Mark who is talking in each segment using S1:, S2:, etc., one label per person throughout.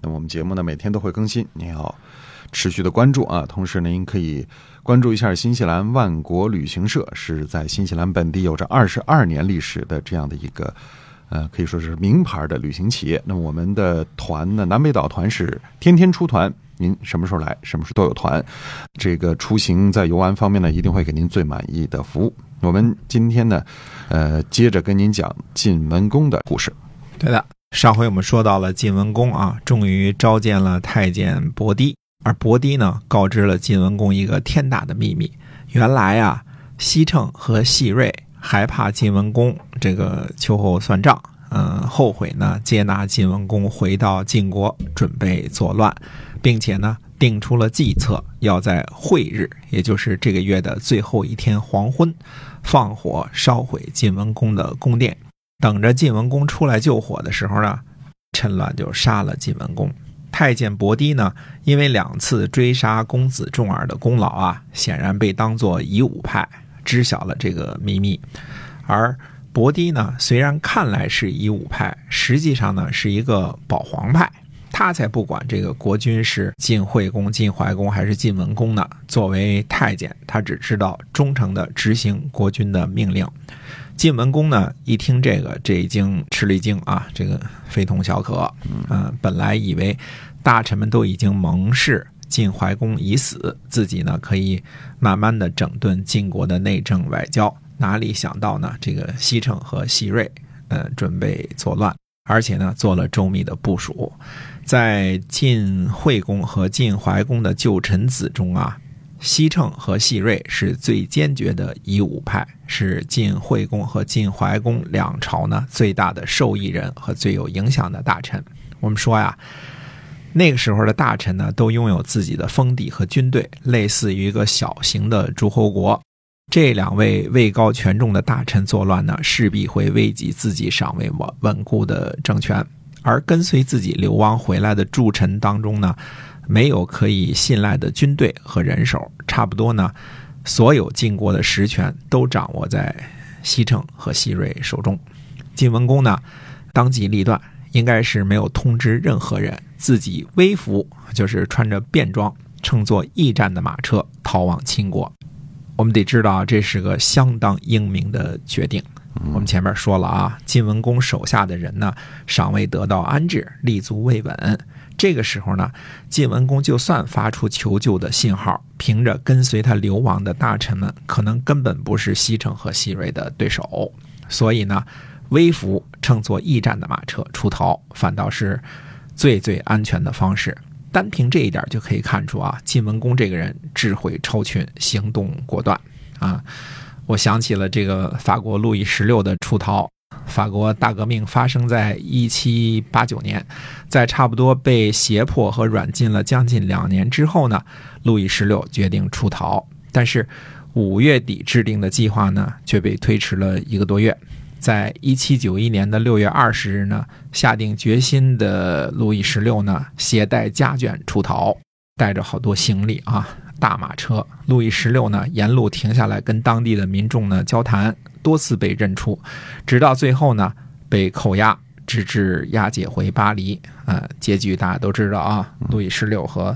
S1: 那我们节目呢，每天都会更新，您要。持续的关注啊，同时呢，您可以关注一下新西兰万国旅行社，是在新西兰本地有着二十二年历史的这样的一个，呃，可以说是名牌的旅行企业。那我们的团呢，南北岛团是天天出团，您什么时候来，什么时候都有团。这个出行在游玩方面呢，一定会给您最满意的服务。我们今天呢，呃，接着跟您讲晋文公的故事。
S2: 对的，上回我们说到了晋文公啊，终于召见了太监伯堤。而伯堤呢，告知了晋文公一个天大的秘密。原来啊，西称和细瑞害怕晋文公这个秋后算账，嗯，后悔呢接纳晋文公回到晋国，准备作乱，并且呢定出了计策，要在晦日，也就是这个月的最后一天黄昏，放火烧毁晋文公的宫殿。等着晋文公出来救火的时候呢，趁乱就杀了晋文公。太监伯堤呢，因为两次追杀公子重耳的功劳啊，显然被当作夷吾派，知晓了这个秘密。而伯堤呢，虽然看来是夷吾派，实际上呢是一个保皇派，他才不管这个国君是晋惠公、晋怀公还是晋文公呢。作为太监，他只知道忠诚地执行国君的命令。晋文公呢，一听这个，这已经吃了一惊啊，这个非同小可。嗯，本来以为。大臣们都已经盟誓晋怀公已死，自己呢可以慢慢的整顿晋国的内政外交。哪里想到呢？这个西城和西瑞，呃，准备作乱，而且呢做了周密的部署。在晋惠公和晋怀公的旧臣子中啊，西城和西瑞是最坚决的以武派，是晋惠公和晋怀公两朝呢最大的受益人和最有影响的大臣。我们说呀。那个时候的大臣呢，都拥有自己的封地和军队，类似于一个小型的诸侯国。这两位位高权重的大臣作乱呢，势必会危及自己尚未稳稳固的政权。而跟随自己流亡回来的诸臣当中呢，没有可以信赖的军队和人手，差不多呢，所有晋国的实权都掌握在西城和西瑞手中。晋文公呢，当机立断。应该是没有通知任何人，自己微服，就是穿着便装，乘坐驿站的马车逃往秦国。我们得知道，这是个相当英明的决定。我们前面说了啊，晋文公手下的人呢，尚未得到安置，立足未稳。这个时候呢，晋文公就算发出求救的信号，凭着跟随他流亡的大臣们，可能根本不是西城和西瑞的对手。所以呢。微服乘坐驿站的马车出逃，反倒是最最安全的方式。单凭这一点就可以看出啊，晋文公这个人智慧超群，行动果断啊！我想起了这个法国路易十六的出逃。法国大革命发生在一七八九年，在差不多被胁迫和软禁了将近两年之后呢，路易十六决定出逃。但是五月底制定的计划呢，却被推迟了一个多月。在一七九一年的六月二十日呢，下定决心的路易十六呢，携带家眷出逃，带着好多行李啊，大马车。路易十六呢，沿路停下来跟当地的民众呢交谈，多次被认出，直到最后呢被扣押，直至押解回巴黎。啊，结局大家都知道啊，路易十六和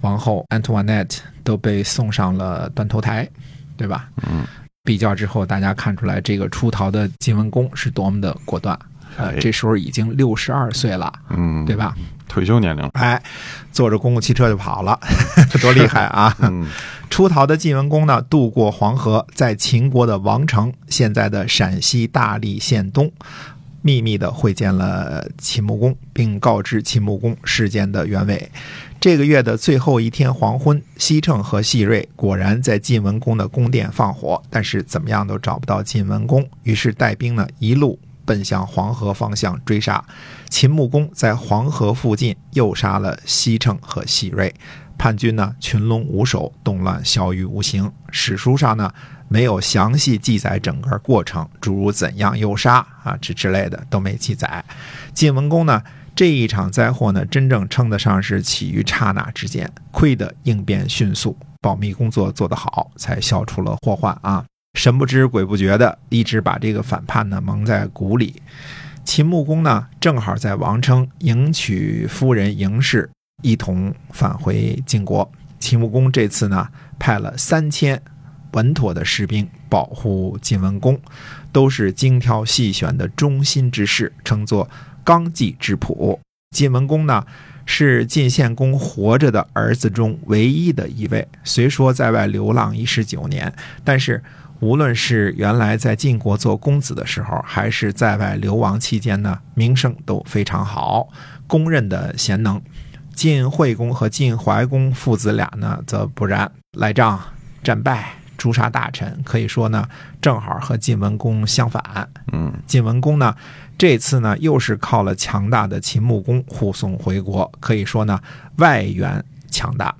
S2: 王后安图瓦内特都被送上了断头台，对吧？
S1: 嗯。
S2: 比较之后，大家看出来这个出逃的晋文公是多么的果断。呃，这时候已经六十二岁了，嗯，对吧？
S1: 退休年龄。
S2: 哎，坐着公共汽车就跑了，多厉害啊！出逃的晋文公呢，渡过黄河，在秦国的王城（现在的陕西大荔县东）秘密的会见了秦穆公，并告知秦穆公事件的原委。这个月的最后一天黄昏，西城和西瑞果然在晋文公的宫殿放火，但是怎么样都找不到晋文公。于是带兵呢一路奔向黄河方向追杀。秦穆公在黄河附近又杀了西城和西瑞，叛军呢群龙无首，动乱消于无形。史书上呢没有详细记载整个过程，诸如怎样诱杀啊这之类的都没记载。晋文公呢，这一场灾祸呢，真正称得上是起于刹那之间，亏得应变迅速，保密工作做得好，才消除了祸患啊。神不知鬼不觉的，一直把这个反叛呢蒙在鼓里。秦穆公呢，正好在王称迎娶夫人嬴氏，一同返回晋国。秦穆公这次呢，派了三千稳妥的士兵保护晋文公，都是精挑细选的忠心之士，称作纲纪之仆。晋文公呢，是晋献公活着的儿子中唯一的一位。虽说在外流浪一十九年，但是。无论是原来在晋国做公子的时候，还是在外流亡期间呢，名声都非常好，公认的贤能。晋惠公和晋怀公父子俩呢，则不然，赖账、战败、诛杀大臣，可以说呢，正好和晋文公相反。
S1: 嗯，
S2: 晋文公呢，这次呢，又是靠了强大的秦穆公护送回国，可以说呢，外援强大。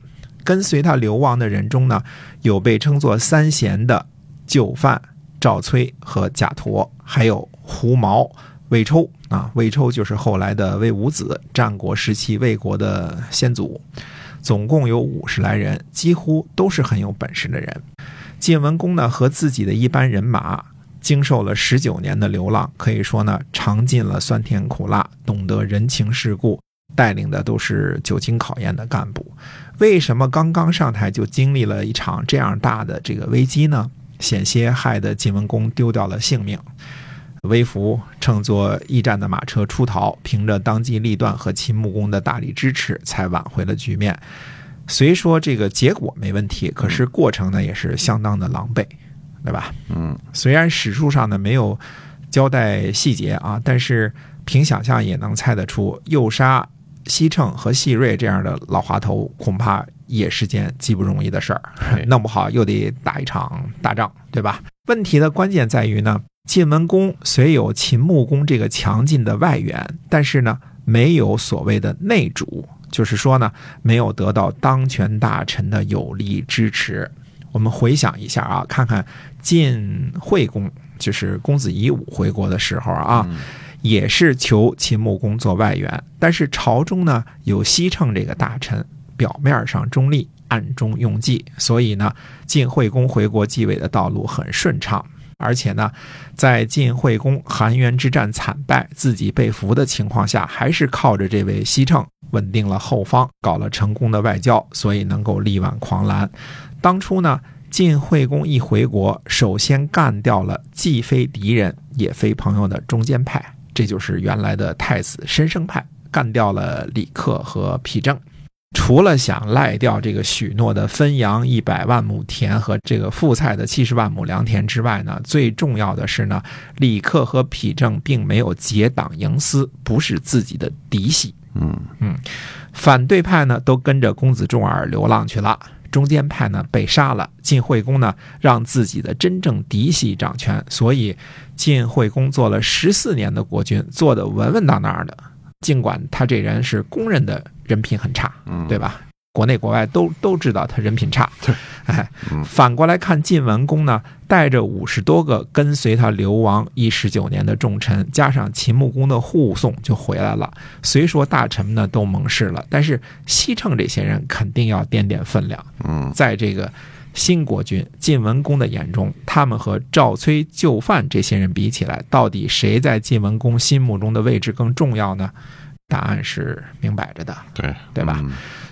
S2: 跟随他流亡的人中呢，有被称作三贤的。就范、赵崔和贾陀，还有胡毛、魏抽啊，魏抽就是后来的魏武子，战国时期魏国的先祖，总共有五十来人，几乎都是很有本事的人。晋文公呢，和自己的一班人马，经受了十九年的流浪，可以说呢，尝尽了酸甜苦辣，懂得人情世故，带领的都是久经考验的干部。为什么刚刚上台就经历了一场这样大的这个危机呢？险些害得晋文公丢掉了性命，微服乘坐驿站的马车出逃，凭着当机立断和秦穆公的大力支持，才挽回了局面。虽说这个结果没问题，可是过程呢也是相当的狼狈，对吧？
S1: 嗯，
S2: 虽然史书上呢没有交代细节啊，但是凭想象也能猜得出，诱杀西称和细瑞这样的老滑头，恐怕。也是件极不容易的事儿，弄不好又得打一场大仗，对吧？问题的关键在于呢，晋文公虽有秦穆公这个强劲的外援，但是呢，没有所谓的内主，就是说呢，没有得到当权大臣的有力支持。我们回想一下啊，看看晋惠公，就是公子夷吾回国的时候啊，也是求秦穆公做外援，但是朝中呢有西称这个大臣。表面上中立，暗中用计，所以呢，晋惠公回国继位的道路很顺畅。而且呢，在晋惠公韩元之战惨败、自己被俘的情况下，还是靠着这位西称稳定了后方，搞了成功的外交，所以能够力挽狂澜。当初呢，晋惠公一回国，首先干掉了既非敌人也非朋友的中间派，这就是原来的太子申生派，干掉了李克和丕正。除了想赖掉这个许诺的汾阳一百万亩田和这个富菜的七十万亩良田之外呢，最重要的是呢，李克和丕正并没有结党营私，不是自己的嫡系。
S1: 嗯
S2: 嗯，反对派呢都跟着公子重耳流浪去了，中间派呢被杀了。晋惠公呢让自己的真正嫡系掌权，所以晋惠公做了十四年的国君，做的稳稳当当的。尽管他这人是公认的人品很差，对吧？国内国外都都知道他人品差。
S1: 对，
S2: 哎，反过来看晋文公呢，带着五十多个跟随他流亡一十九年的重臣，加上秦穆公的护送就回来了。虽说大臣们呢都盟誓了，但是西城这些人肯定要掂掂分量。
S1: 嗯，
S2: 在这个新国君晋文公的眼中，他们和赵崔就范这些人比起来，到底谁在晋文公心目中的位置更重要呢？答案是明摆着的，
S1: 对
S2: 对吧？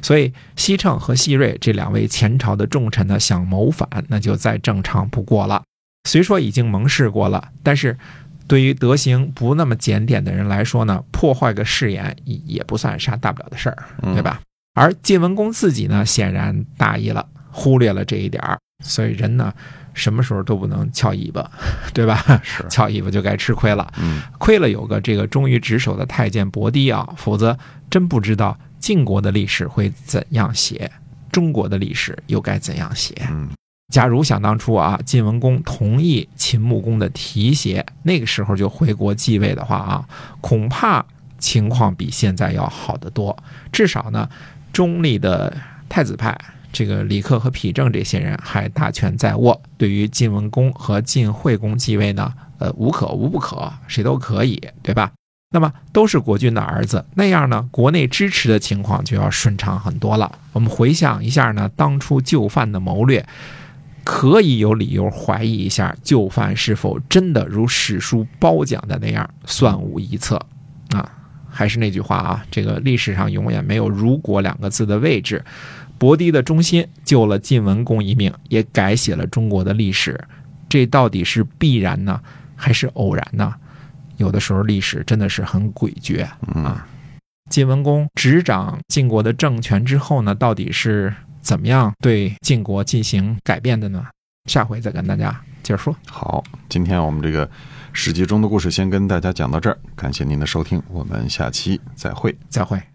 S2: 所以西称和西瑞这两位前朝的重臣呢，想谋反，那就再正常不过了。虽说已经盟誓过了，但是对于德行不那么检点的人来说呢，破坏个誓言也不算啥大不了的事儿，对吧？而晋文公自己呢，显然大意了，忽略了这一点儿。所以人呢。什么时候都不能翘尾巴，对吧？
S1: 是
S2: 翘尾巴就该吃亏了。
S1: 嗯，
S2: 亏了有个这个忠于职守的太监伯堤啊，否则真不知道晋国的历史会怎样写，中国的历史又该怎样写。
S1: 嗯，
S2: 假如想当初啊，晋文公同意秦穆公的提携，那个时候就回国继位的话啊，恐怕情况比现在要好得多。至少呢，中立的太子派。这个李克和丕正这些人还大权在握，对于晋文公和晋惠公继位呢，呃，无可无不可，谁都可以，对吧？那么都是国君的儿子，那样呢，国内支持的情况就要顺畅很多了。我们回想一下呢，当初就范的谋略，可以有理由怀疑一下就范是否真的如史书褒奖的那样算无一策啊。还是那句话啊，这个历史上永远没有“如果”两个字的位置。伯堤的忠心救了晋文公一命，也改写了中国的历史。这到底是必然呢，还是偶然呢？有的时候历史真的是很诡谲啊。晋文公执掌晋国的政权之后呢，到底是怎么样对晋国进行改变的呢？下回再跟大家接着说。
S1: 好，今天我们这个史记中的故事先跟大家讲到这儿，感谢您的收听，我们下期再会。
S2: 再会。